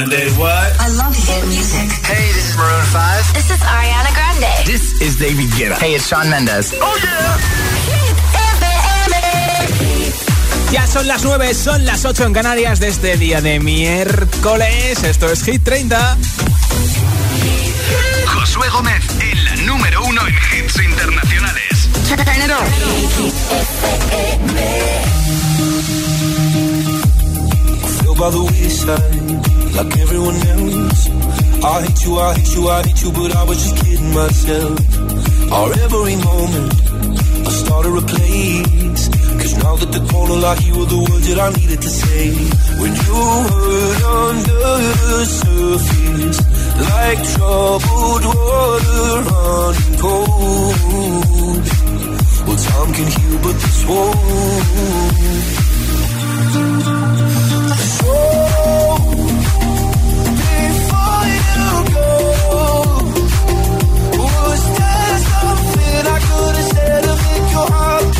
Grande, what? I love hit music. Hey, this is Maroon 5. This is Ariana Grande. This is David Guetta. Hey, it's Sean Mendes. Oh, yeah. Ya son las 9, son las 8 en Canarias de este día de miércoles. Esto es Hit 30. Josué Gómez en la número uno en hits internacionales. Turn it. Feel by the wayside, like everyone else. I hate you, I hate you, I hate you, but I was just kidding myself. Our every moment, I started a place. Cause now that the corner like you were the words that I needed to say. When you hurt under the surface, like troubled water running cold. Well, time can heal, but this won't. go hard.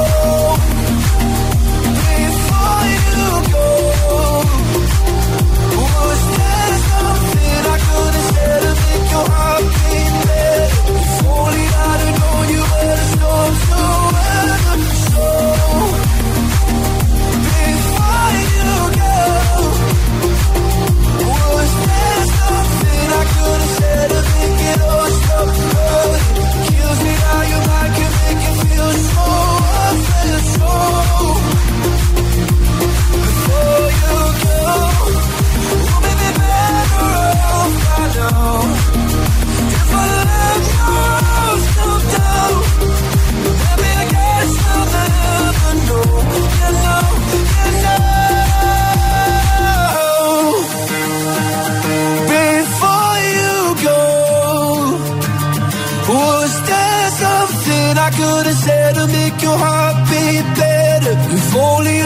Said to make your heart beat better? If only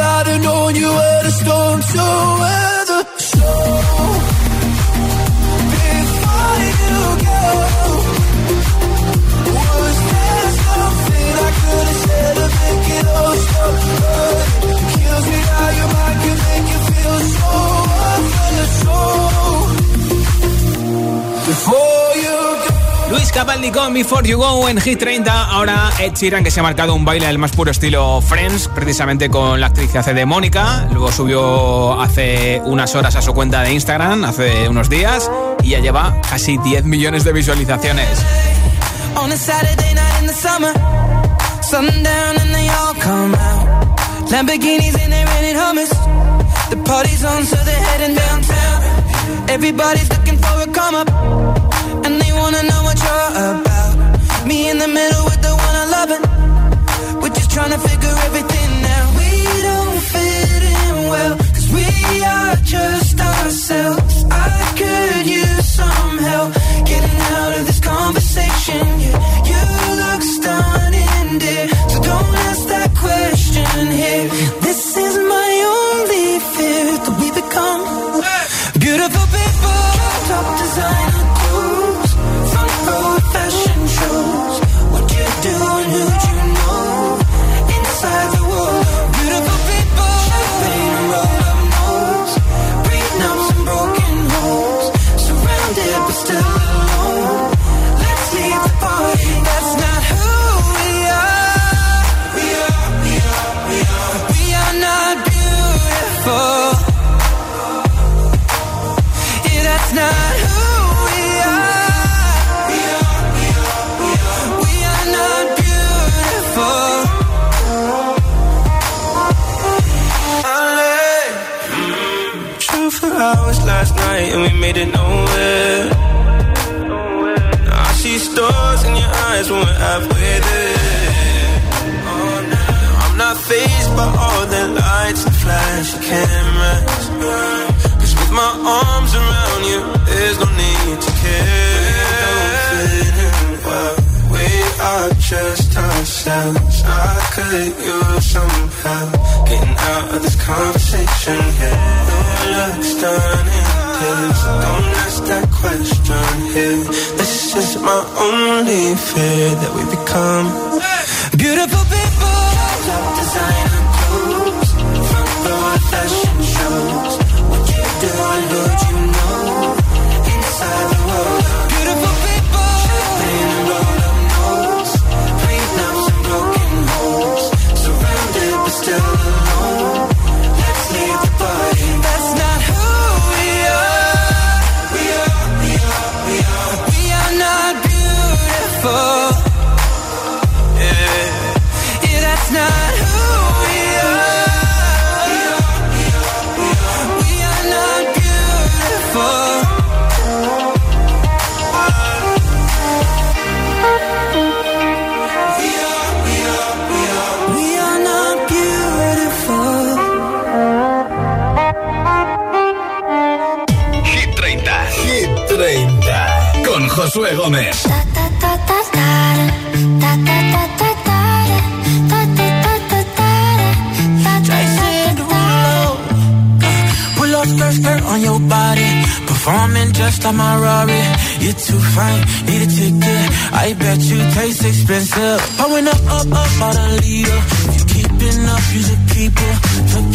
Capaldi con Before You Go en Hit 30. Ahora Ed Sheeran que se ha marcado un baile del más puro estilo Friends, precisamente con la actriz que hace de Mónica. Luego subió hace unas horas a su cuenta de Instagram, hace unos días, y ya lleva casi 10 millones de visualizaciones. And they wanna know what you're about. Me in the middle with the one I love it. We're just trying to figure everything out. We don't fit in well, cause we are just ourselves. I could use some help getting out of this conversation. Yeah, you look stunning, dear. So don't ask that question here. This is my only fear that we become beautiful people. Top designer we're halfway there. Oh, I'm not phased by all the lights and flash cameras. Cause with my arms around you, there's no need to care. Well, we are just ourselves. I could use some help getting out of this conversation. Yeah, your looks stunning. Please don't ask that question here. This is my only fear that we become beautiful Up skirt, skirt on your body. Performing just like my Rari. You're too fine, need a ticket. I bet you taste expensive. Pouring up, up, up, out a leader. You keeping up, you should keep it.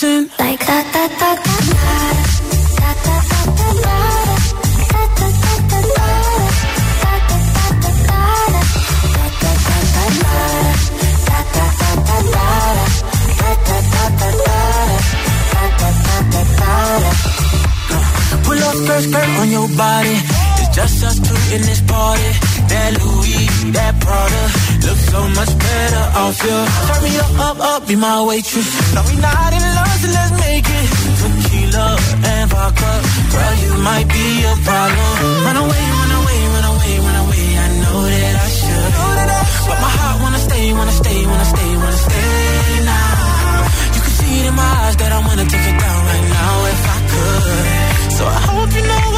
Dancing. Like da da da da da da da da da da da da Pull up skirt, skirt on your body. It's just us two in this party. That Louis, that Prada, looks so much better off you. Turn me up, up, up, be my waitress. No, we not in love, so let's make it. Tequila and vodka, girl, you might be a problem. Run away, run away, run away, run away. I know that I should, but my heart wanna stay, wanna stay, wanna stay, wanna stay now. You can see it in my eyes that I wanna take it down right now if I could. So I hope you know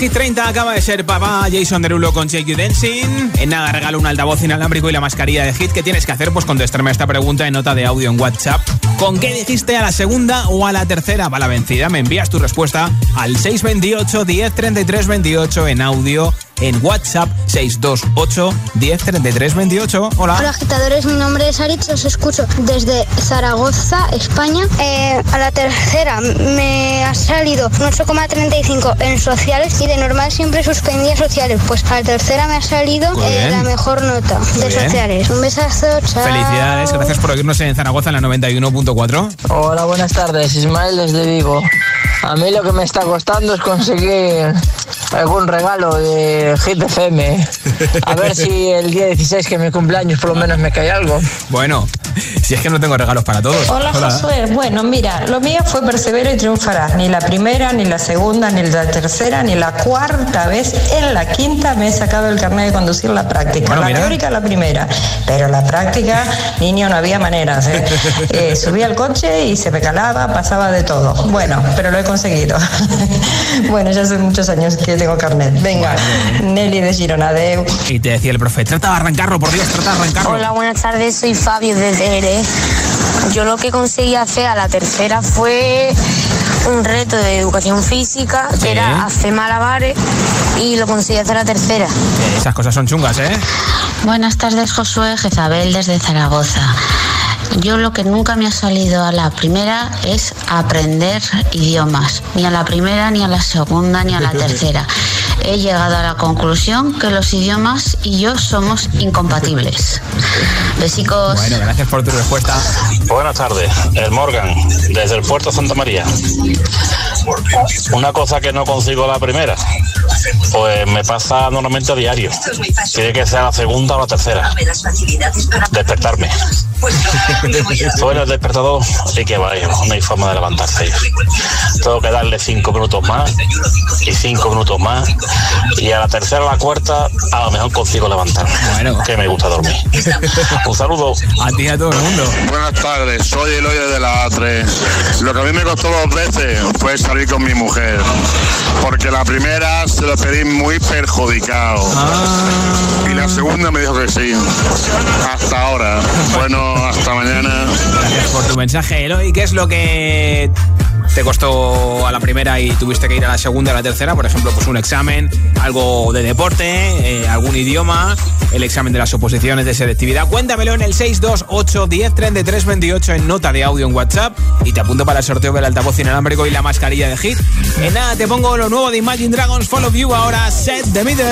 Hit 30 acaba de ser papá Jason Derulo con Shake You Dancing. En nada regalo un altavoz inalámbrico y la mascarilla de Hit. ¿Qué tienes que hacer? Pues contestarme a esta pregunta en nota de audio en WhatsApp. ¿Con qué dijiste a la segunda o a la tercera? Va la vencida. Me envías tu respuesta al 628 10 33 28 en audio en WhatsApp 628 10 28. Hola. Hola agitadores, mi nombre es Aritz, os escucho desde Zaragoza, España. Eh, a la tercera me ha salido un 8,35 en sociales y de normal siempre suspendía sociales. Pues a la tercera me ha salido eh, la mejor nota de bien. sociales. Un besazo, chao. Felicidades, gracias por oírnos en Zaragoza en la 91.4. Hola, buenas tardes. Ismael desde Vigo. A mí lo que me está costando es conseguir algún regalo de Hit FM. A ver si el día 16, que es mi cumpleaños, por lo menos me cae algo. Bueno, si es que no tengo regalos para todos. Hola, Josué. Bueno, mira, lo mío fue persevero y triunfarás. Ni la primera, ni la segunda, ni la tercera, ni la cuarta vez. En la quinta me he sacado el carnet de conducir la práctica. Bueno, la mira. teórica la primera, pero la práctica, niño, no había maneras. ¿eh? Eh, subía al coche y se me calaba, pasaba de todo. Bueno, pero lo he conseguido. bueno, ya hace muchos años que tengo carnet. Venga, Nelly de Girona, de Y te decía el profe, trata de arrancarlo, por Dios, trata de arrancarlo. Hola, buenas tardes, soy Fabio desde Ere. Yo lo que conseguí hacer a la tercera fue un reto de educación física, Sí. que era hacer malabares, y lo conseguí hacer a la tercera. Eh, Esas cosas son chungas, ¿eh? Buenas tardes, Josué Jezabel desde Zaragoza. Yo lo que nunca me ha salido a la primera es aprender idiomas, ni a la primera, ni a la segunda, ni a la tercera. He llegado a la conclusión que los idiomas y yo somos incompatibles. Besicos. Bueno, gracias por tu respuesta. Buenas tardes, el Morgan, desde el puerto Santa María. Una cosa que no consigo la primera, pues me pasa normalmente a diario. Tiene que ser la segunda o la tercera. Despertarme. Suena el despertador y que vaya, no hay forma de levantarse. Tengo que darle cinco minutos más y cinco minutos más. Y a la tercera o la cuarta, a lo mejor consigo levantarme. Que me gusta dormir. Un saludo. A ti y a todo el mundo. Buenas tardes, soy Eloy de la A3. Lo que a mí me costó dos veces fue salir con mi mujer. Porque la primera se lo pedí muy perjudicado. Y la segunda me dijo que sí. Hasta ahora. Bueno, hasta mañana. Gracias por tu mensaje, Eloy. ¿Qué es lo que te costó a la primera y tuviste que ir a la segunda a la tercera? Por ejemplo, pues un examen, algo de deporte, eh, algún idioma, el examen de las oposiciones de selectividad. Cuéntamelo en el 628 10 33 28 en nota de audio en WhatsApp y te apunto para el sorteo del altavoz inalámbrico y la mascarilla de hit. En nada, te pongo lo nuevo de Imagine Dragons Follow You ahora, Set the Middle.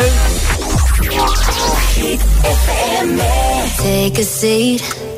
Take a seat.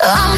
I'm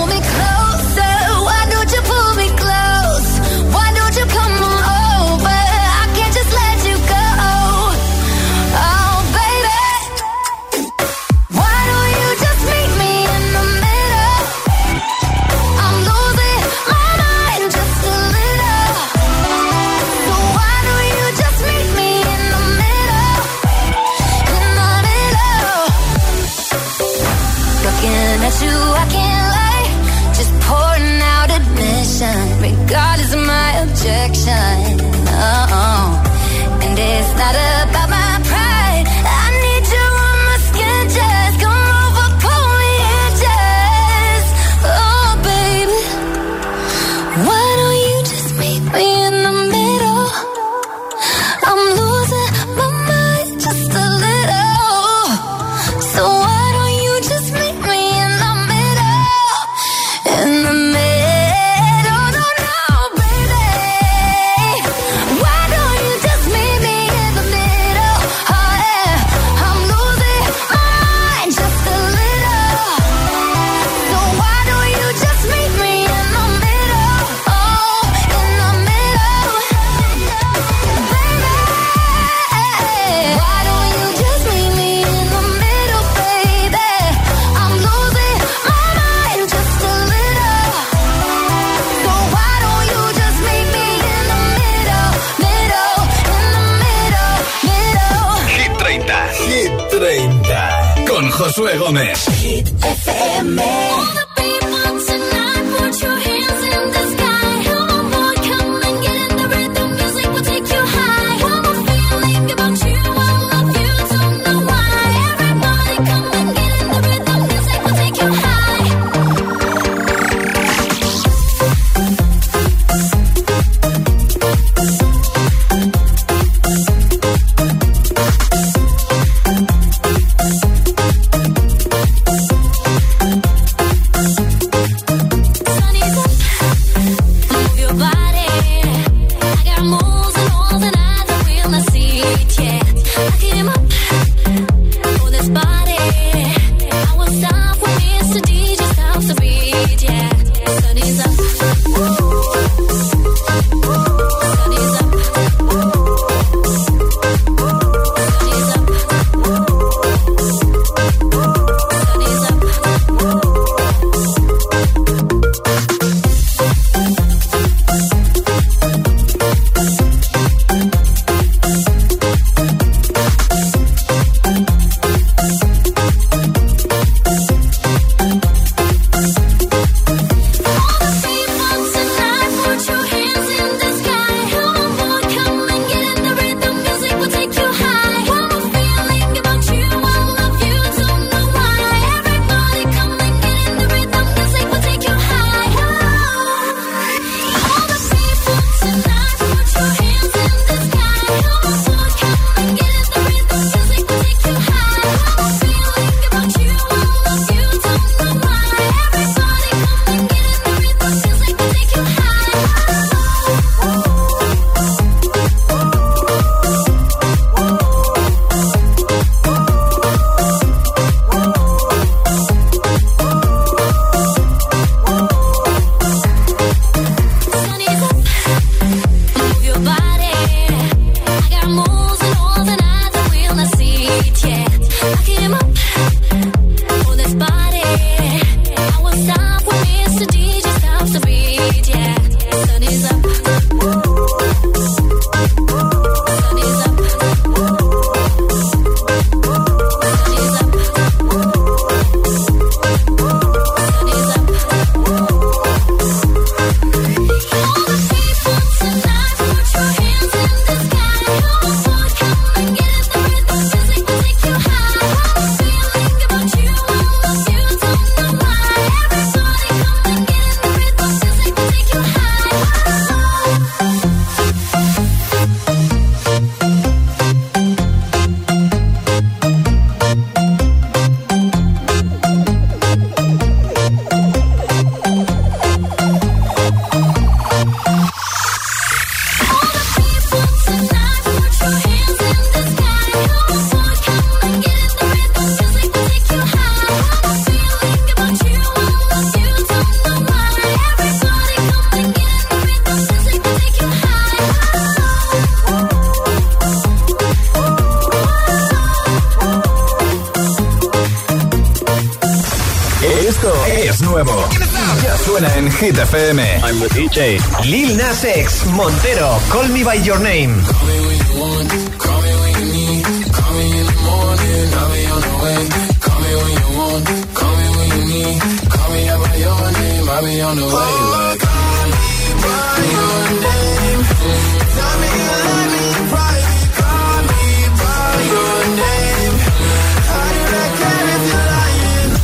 Call Me By Your Name.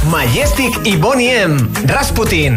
Majestic y Bonnie M. Rasputin.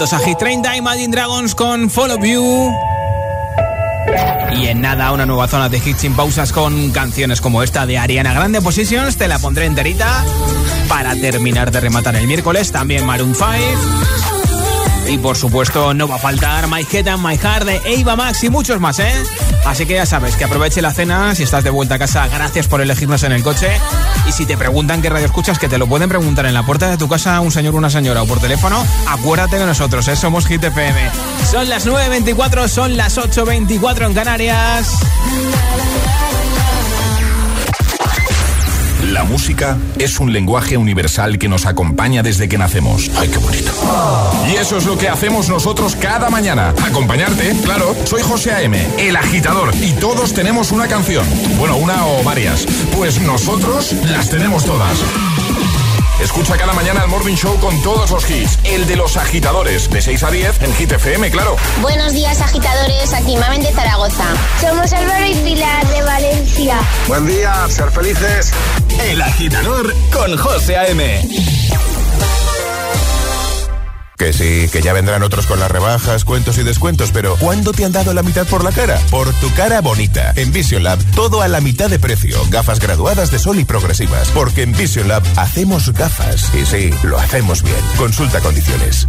A Hit 30, Imagine Dragons con Follow You. Y en nada, una nueva zona de hits sin pausas con canciones como esta de Ariana Grande Positions. Te la pondré enterita para terminar de rematar el miércoles. También Maroon 5. Y por supuesto, no va a faltar My Head and My Heart de Eva Max y muchos más, ¿eh? Así que ya sabes, que aproveche la cena. Si estás de vuelta a casa, gracias por elegirnos en el coche. Y si te preguntan qué radio escuchas, que te lo pueden preguntar en la puerta de tu casa un señor o una señora o por teléfono, acuérdate de nosotros, ¿eh? somos Hit FM. Son las 9.24, son las 8.24 en Canarias. La música es un lenguaje universal que nos acompaña desde que nacemos. ¡Ay, qué bonito! Y eso es lo que hacemos nosotros cada mañana. Acompañarte, claro. Soy José A.M., el agitador, y todos tenemos una canción. Bueno, una o varias. Pues nosotros las tenemos todas. Escucha cada mañana el Morning Show con todos los hits. El de los agitadores, de 6 a 10 en Hit FM, claro. Buenos días, agitadores. Aquí Mamen de Zaragoza. Somos Álvaro y Pilar de Valencia. Buen día, ser felices. El agitador con José A.M. Que sí, que ya vendrán otros con las rebajas, cuentos y descuentos, pero ¿cuándo te han dado la mitad por la cara? Por tu cara bonita. En Vision Lab, todo a la mitad de precio. Gafas graduadas de sol y progresivas. Porque en Vision Lab hacemos gafas. Y sí, lo hacemos bien. Consulta condiciones.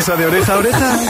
de oreja a oreja?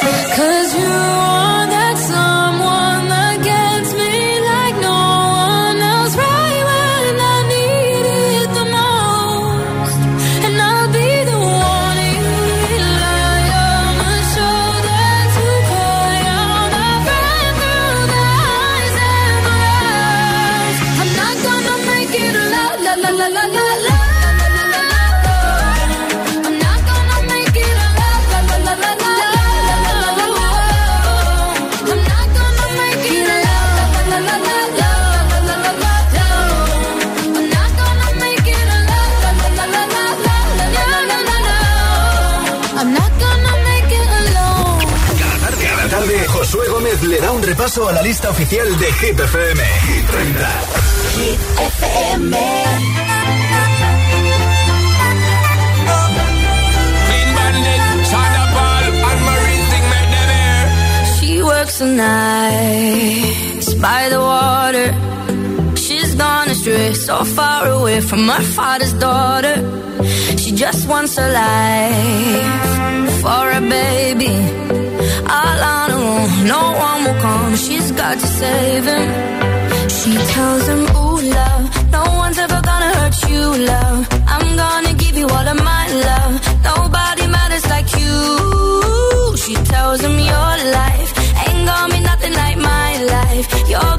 Cause you repaso a la lista oficial de Hit FM. Hit 30. Hit FM. She works the nights by the water. She's gone astray, so far away from her father's daughter. She just wants a life for a baby all on her own. No one she's to save him. She tells him, Ooh, love, no one's ever gonna hurt you, love. I'm gonna give you all of my love. Nobody matters like you. She tells him, Your life ain't gonna be nothing like my life. You're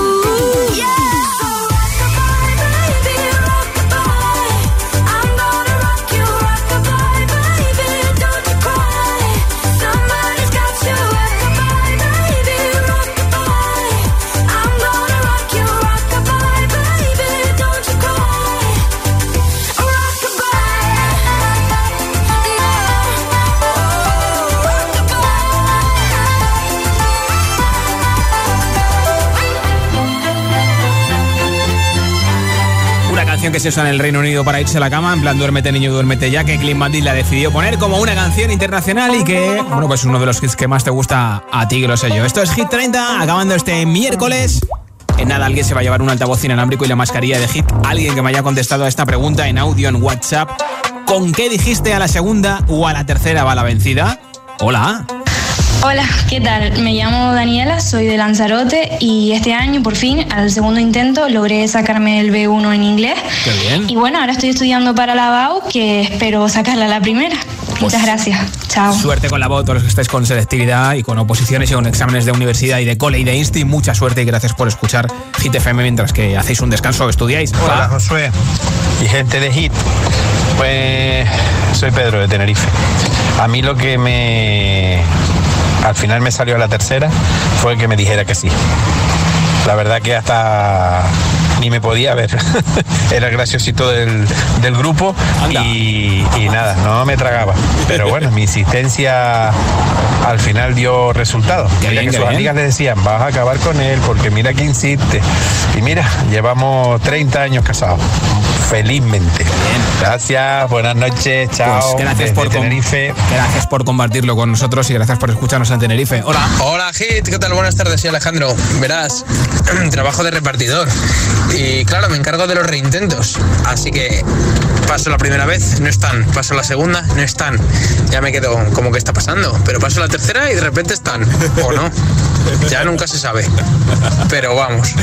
Que se usa en el Reino Unido para irse a la cama, en plan duérmete niño, duérmete ya, que Clint Bandit la decidió poner como una canción internacional y que, bueno, pues uno de los hits que más te gusta a ti, que lo sé yo. Esto es Hit 30, acabando este miércoles. En nada, alguien se va a llevar un altavoz inalámbrico y la mascarilla de Hit. Alguien que me haya contestado a esta pregunta en audio en WhatsApp. ¿Con qué dijiste a la segunda o a la tercera va la vencida? Hola. Hola, ¿qué tal? Me llamo Daniela, soy de Lanzarote y este año por fin, al segundo intento, logré sacarme el B1 en inglés. Qué bien. Y bueno, ahora estoy estudiando para la BAU, que espero sacarla a la primera. Muchas gracias. Chao. Suerte con la BAU, todos los que estáis con selectividad y con oposiciones y con exámenes de universidad y de cole y de insti. Mucha suerte y gracias por escuchar Hit FM mientras que hacéis un descanso o estudiáis. Hola, Josué y gente de Hit. Pues soy Pedro de Tenerife. A mí lo que me al final me salió la tercera fue que me dijera que sí. La verdad que hasta ni me podía ver. Era el graciosito del, del grupo y, y nada, no me tragaba. Pero bueno, mi insistencia al final dio resultado. Mira bien, que qué sus bien. amigas le decían, vas a acabar con él porque mira que insiste. Y mira, llevamos 30 años casados. Felizmente. Gracias, buenas noches, chao. Pues gracias desde por, Tenerife. gracias por compartirlo con nosotros y gracias por escucharnos en Tenerife. Hola. Hola, Hit, ¿qué tal? Buenas tardes, soy Alejandro. Verás, trabajo de repartidor y claro, me encargo de los reintentos. Así que paso la primera vez, no están. Paso la segunda, no están. Ya me quedo como que está pasando. Pero paso la tercera y de repente están. O no. Ya nunca se sabe. Pero vamos,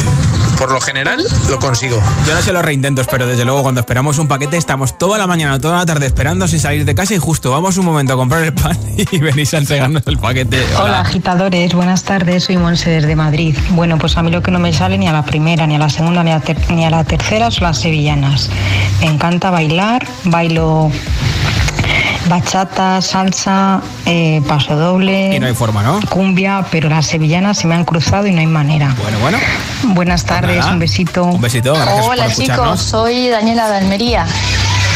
por lo general lo consigo. Yo no sé los reintentos, pero desde luego cuando esperamos un paquete estamos toda la mañana o toda la tarde esperando sin salir de casa y justo vamos un momento a comprar el pan y venís a entregarnos el paquete. Hola agitadores, buenas tardes, soy Monse desde Madrid. Bueno, pues a mí lo que no me sale ni a la primera, ni a la segunda, ni a, ter- ni a la tercera son las sevillanas. Me encanta bailar, bailo bachata, salsa, eh, paso doble. Y no hay forma, ¿no? Cumbia, pero las sevillanas se me han cruzado y no hay manera. Bueno, bueno. Buenas tardes, nada. un besito. Un besito, gracias Hola por chicos, soy Daniela de Almería.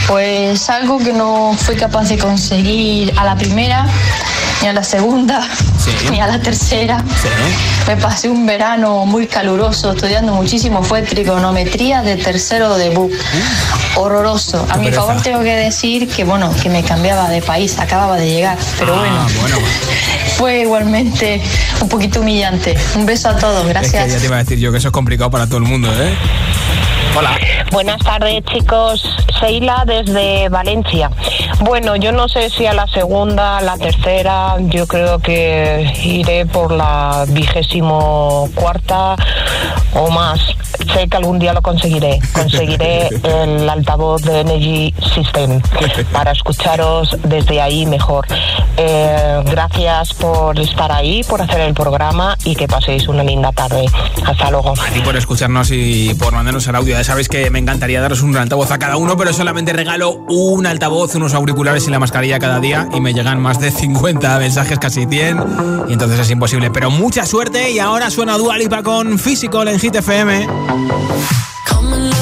Pues algo que no fui capaz de conseguir a la primera, ni a la segunda, ni a la tercera. Me pasé un verano muy caluroso estudiando muchísimo, fue trigonometría de tercero de BUC. Horroroso. A mi pereza. favor tengo que decir que bueno, que me cambiaba de país, acababa de llegar, pero bueno, Ah, bueno. fue igualmente un poquito humillante. Un beso a todos, Es gracias. que ya te iba a decir yo que eso es complicado para todo el mundo, ¿eh? Hola. Buenas tardes chicos, Seila desde Valencia. Bueno, yo no sé si a la segunda, a la tercera, yo creo que iré por la vigésimo cuarta o más. Sé que algún día lo conseguiré. Conseguiré el altavoz de Energy System para escucharos desde ahí mejor. Eh, gracias por estar ahí, por hacer el programa y que paséis una linda tarde. Hasta luego. A ti por escucharnos y por mandarnos el audio. Ya sabéis que me encantaría daros un altavoz a cada uno, pero solamente regalo un altavoz, unos auriculares y la mascarilla cada día. Y me llegan más de 50 mensajes, casi 100. Y entonces es imposible. Pero mucha suerte. Y ahora suena Dua Lipa con Physical en Hit FM. Come along.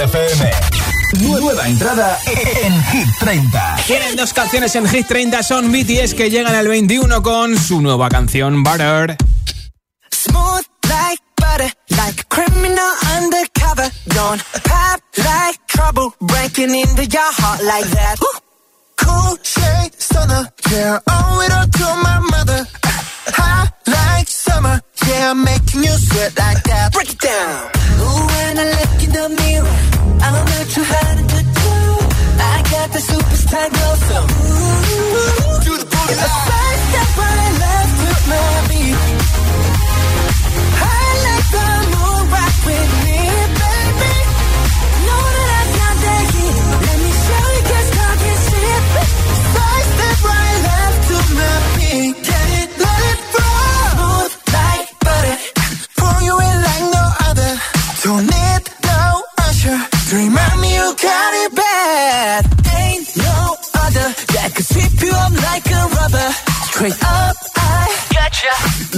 Hit FM. Nueva entrada en Hit 30. Tienen dos canciones en Hit 30, son BTS que llegan al 21 con su nueva canción Butter. Smooth like butter, like a criminal undercover. Don't pop like trouble, breaking into your heart like that. Cool shade stunner, yeah, owe it all to my mother. Hot like summer, yeah, making you sweat like that. Break it down. When I look in the mirror, I'm not too hard to do. I got the superstar glow, so ooh, do the booty. A side step right left to my beat. I like the moon rock with Yeah.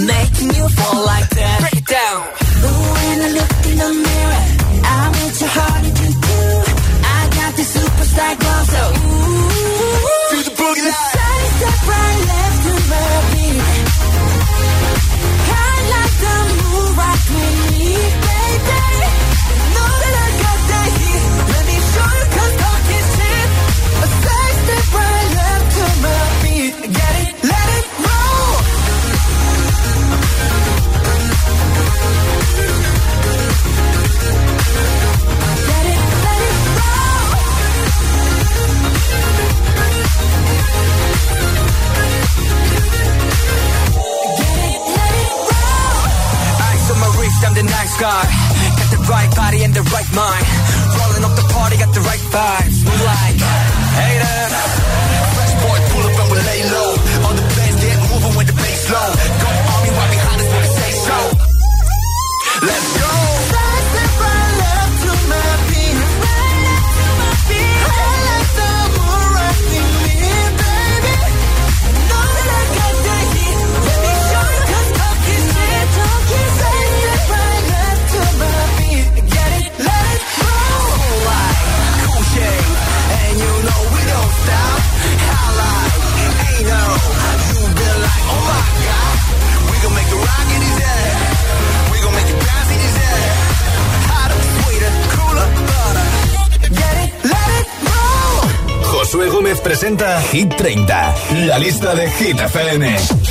Presenta Hit 30. La lista de Hit FM.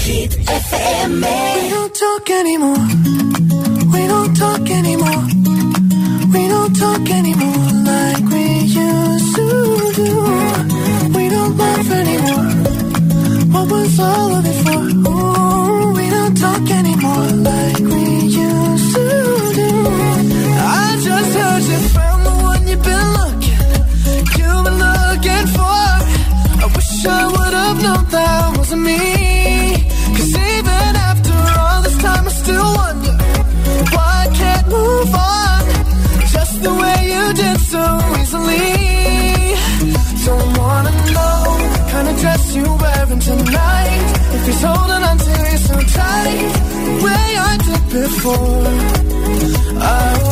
Hit FM. We don't talk anymore. We don't talk anymore. We don't talk anymore like we used to do. We don't laugh anymore. What was all of it for? Ooh, we don't talk anymore like we used to do. I just heard you wish I would have known that wasn't me. Cause even after all this time, I still wonder why I can't move on. Just the way you did so easily. Don't wanna know the kind of dress you're wearing tonight. If he's holding on to you so tight, the way I did before. I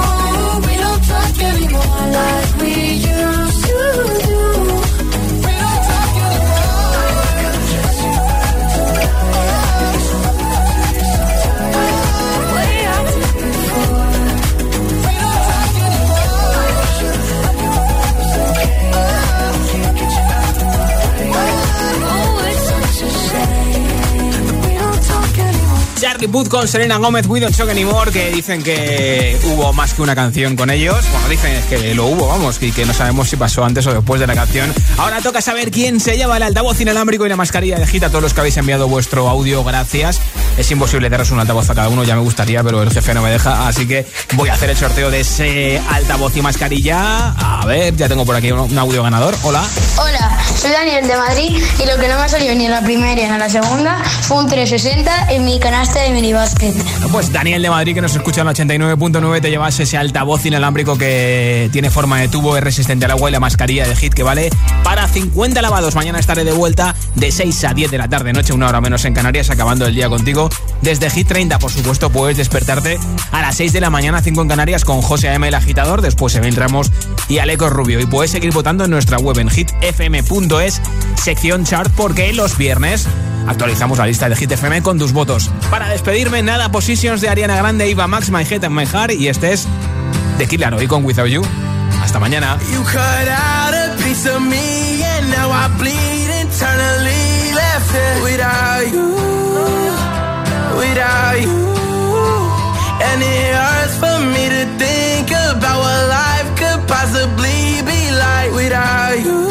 Puth con Selena Gómez, We Don't Talk Anymore, que dicen que hubo más que una canción con ellos. Bueno, dicen que lo hubo, vamos, y que no sabemos si pasó antes o después de la canción. Ahora toca saber quién se lleva el altavoz inalámbrico y la mascarilla de Gita. Todos los que habéis enviado vuestro audio, gracias. Es imposible daros un altavoz a cada uno, ya me gustaría, pero el jefe no me deja, así que voy a hacer el sorteo de ese altavoz y mascarilla. A ver, ya tengo por aquí un audio ganador. Hola. Hola, soy Daniel de Madrid y lo que no me ha salido ni en la primera ni en la segunda fue un 360 en mi canasta de minibásquet. Pues Daniel de Madrid, que nos escucha en la 89.9, te llevas ese altavoz inalámbrico que tiene forma de tubo, es resistente al agua y la mascarilla de hit que vale para 50 lavados. Mañana estaré de vuelta de 6 a 10 de la tarde, noche, una hora menos en Canarias, acabando el día contigo desde Hit 30. Por supuesto, puedes despertarte a las 6 de la mañana, 5 en Canarias, con José A.M. el agitador, después Emil Ramos y Aleco Rubio. Y puedes seguir votando en nuestra web en hitfm.es, sección chart, porque los viernes actualizamos la lista de Hit FM con tus votos. Para despedirme, nada, Positions de Ariana Grande, Iva Max, My Head and My Heart, y este es de Killer hoy con Without You. Hasta mañana. You cut out a piece of me and now I bleed internally. And it hurts for me to think about what life could possibly be like without you,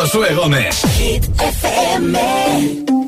Josué Gómez. Hit FM.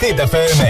Hit FM.